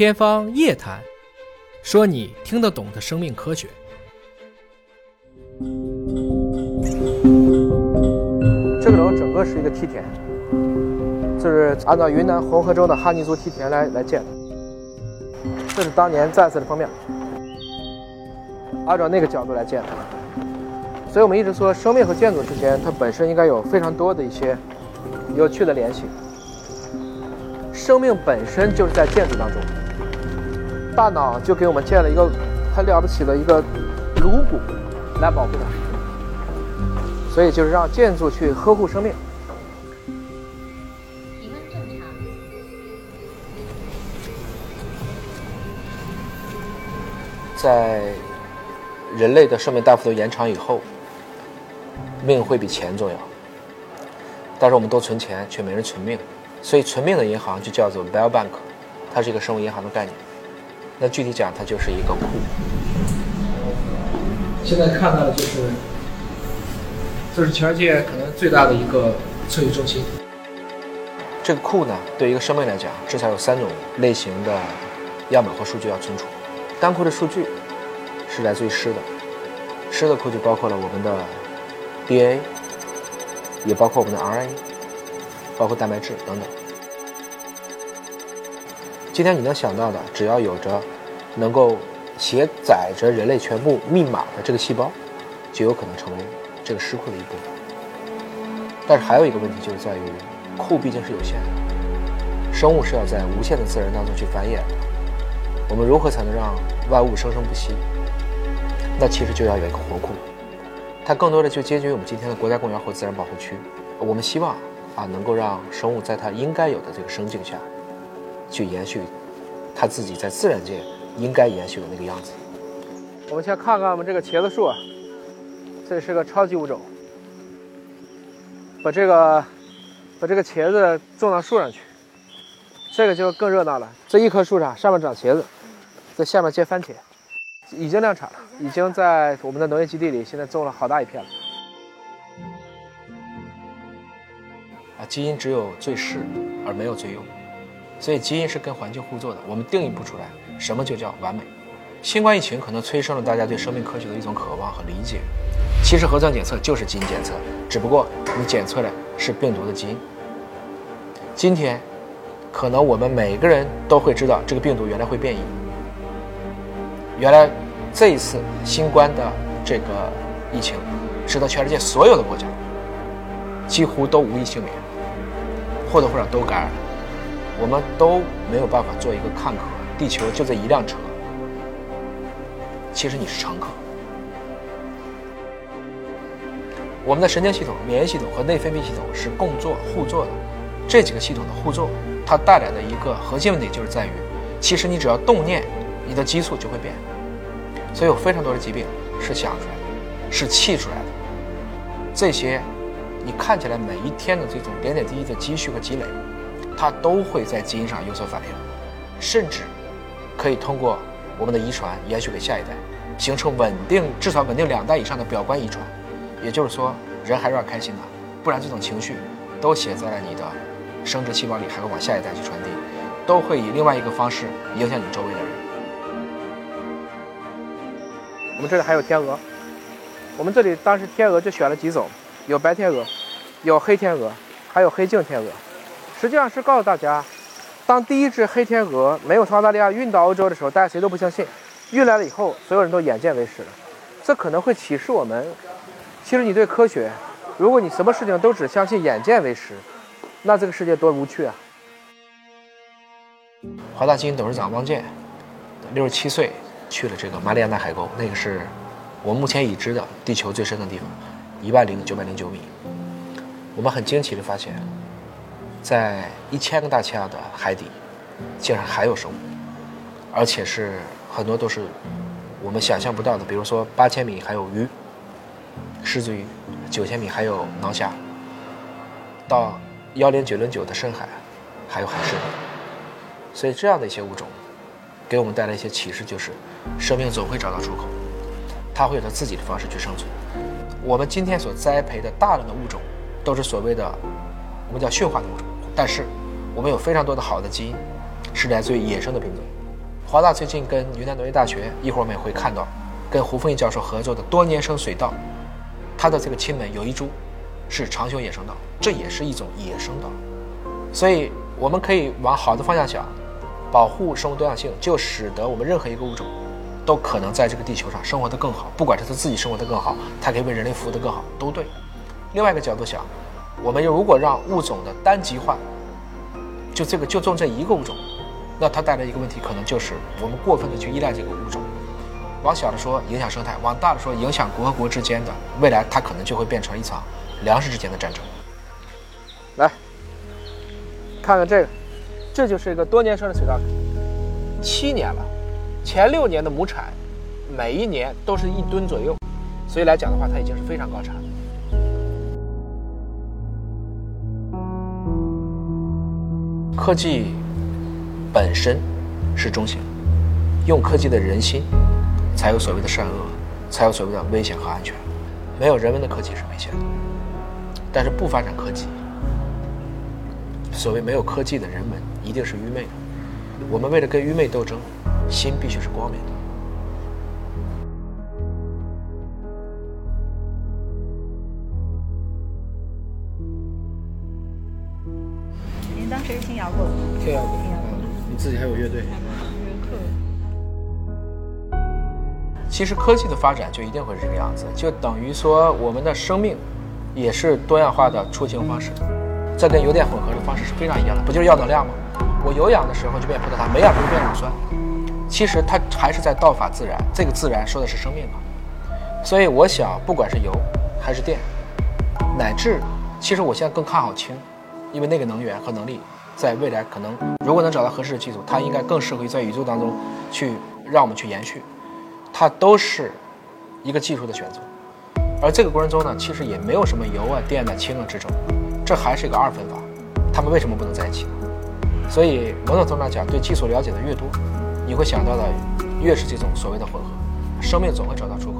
天方夜谭，说你听得懂的生命科学。这个楼整个是一个梯田，就是按照云南红河州的哈尼族梯田来来建的。这是当年战死的封面，按照那个角度来建的。所以我们一直说，生命和建筑之间，它本身应该有非常多的一些有趣的联系。生命本身就是在建筑当中，大脑就给我们建了一个很了不起的一个颅骨来保护它，所以就是让建筑去呵护生命。体温正常。在人类的寿命大幅度延长以后，命会比钱重要。但是我们都存钱，却没人存命。所以，存命的银行就叫做 Bell Bank，它是一个生物银行的概念。那具体讲，它就是一个库。现在看到的就是，这是全世界可能最大的一个测序中心。这个库呢，对一个生命来讲，至少有三种类型的样本或数据要存储。单库的数据是来自于湿的，湿的库就包括了我们的 DNA，也包括我们的 RNA。包括蛋白质等等。今天你能想到的，只要有着能够携载着人类全部密码的这个细胞，就有可能成为这个尸库的一部分。但是还有一个问题，就是在于库毕竟是有限的，生物是要在无限的自然当中去繁衍。我们如何才能让万物生生不息？那其实就要有一个活库，它更多的就接近于我们今天的国家公园或自然保护区。我们希望。啊，能够让生物在它应该有的这个生境下，去延续它自己在自然界应该延续的那个样子。我们先看看我们这个茄子树啊，这是个超级物种。把这个把这个茄子种到树上去，这个就更热闹了。这一棵树上上面长茄子，在下面结番茄，已经量产了，已经在我们的农业基地里现在种了好大一片了。啊基因只有最适而没有最优，所以基因是跟环境互作的。我们定义不出来什么就叫完美。新冠疫情可能催生了大家对生命科学的一种渴望和理解。其实核酸检测就是基因检测，只不过你检测的是病毒的基因。今天，可能我们每个人都会知道这个病毒原来会变异。原来这一次新冠的这个疫情，使得全世界所有的国家几乎都无一幸免。或多或少都感染了，我们都没有办法做一个看客。地球就这一辆车，其实你是乘客。我们的神经系统、免疫系统和内分泌系统是共作互作的，这几个系统的互作，它带来的一个核心问题就是在于，其实你只要动念，你的激素就会变。所以有非常多的疾病是想出来的，是气出来的，这些。你看起来每一天的这种点点滴滴的积蓄和积累，它都会在基因上有所反应，甚至可以通过我们的遗传延续给下一代，形成稳定至少稳定两代以上的表观遗传。也就是说，人还是要开心的，不然这种情绪都写在了你的生殖细胞里，还会往下一代去传递，都会以另外一个方式影响你周围的人。我们这里还有天鹅，我们这里当时天鹅就选了几种。有白天鹅，有黑天鹅，还有黑颈天鹅。实际上是告诉大家，当第一只黑天鹅没有从澳大利亚运到欧洲的时候，大家谁都不相信。运来了以后，所有人都眼见为实了。这可能会启示我们：其实你对科学，如果你什么事情都只相信眼见为实，那这个世界多无趣啊！华大基因董事长汪建，六十七岁去了这个马里亚纳海沟，那个是我目前已知的地球最深的地方。一万零九百零九米，我们很惊奇的发现，在一千个大气压的海底，竟然还有生物，而且是很多都是我们想象不到的。比如说八千米还有鱼，狮子鱼；九千米还有囊虾；到幺零九零九的深海，还有海狮。所以这样的一些物种，给我们带来一些启示，就是生命总会找到出口，它会有它自己的方式去生存。我们今天所栽培的大量的物种，都是所谓的我们叫驯化的物种，但是我们有非常多的好的基因，是来自于野生的品种。华大最近跟云南农业大学，一会儿我们也会看到，跟胡凤英教授合作的多年生水稻，它的这个亲门有一株是长胸野生稻，这也是一种野生稻。所以我们可以往好的方向想，保护生物多样性，就使得我们任何一个物种都可能在这个地球上生活得更好，不管是它自己生活得更好，它可以为人类服务得更好，都对。另外一个角度想，我们如果让物种的单极化，就这个就种这一个物种。那它带来一个问题，可能就是我们过分的去依赖这个物种。往小的说，影响生态；往大的说，影响国和国之间的未来，它可能就会变成一场粮食之间的战争。来，看看这个，这就是一个多年生的水稻，七年了，前六年的亩产，每一年都是一吨左右，所以来讲的话，它已经是非常高产了。科技。本身是中性，用科技的人心，才有所谓的善恶，才有所谓的危险和安全。没有人文的科技是危险的，但是不发展科技，所谓没有科技的人们一定是愚昧的。我们为了跟愚昧斗争，心必须是光明的。摇滚吗？听摇滚。自己还有乐队。其实科技的发展就一定会是这个样子，就等于说我们的生命也是多样化的出行方式，这跟油电混合的方式是非常一样的，不就是要能量吗？我有氧的时候就变葡萄糖，没氧就变乳酸。其实它还是在道法自然，这个自然说的是生命嘛。所以我想，不管是油还是电，乃至其实我现在更看好氢，因为那个能源和能力。在未来，可能如果能找到合适的技术，它应该更适合于在宇宙当中去让我们去延续。它都是一个技术的选择，而这个过程中呢，其实也没有什么油啊、电啊、氢啊之争，这还是一个二分法。他们为什么不能在一起？所以某种程度上讲，对技术了解的越多，你会想到的越是这种所谓的混合，生命总会找到出口。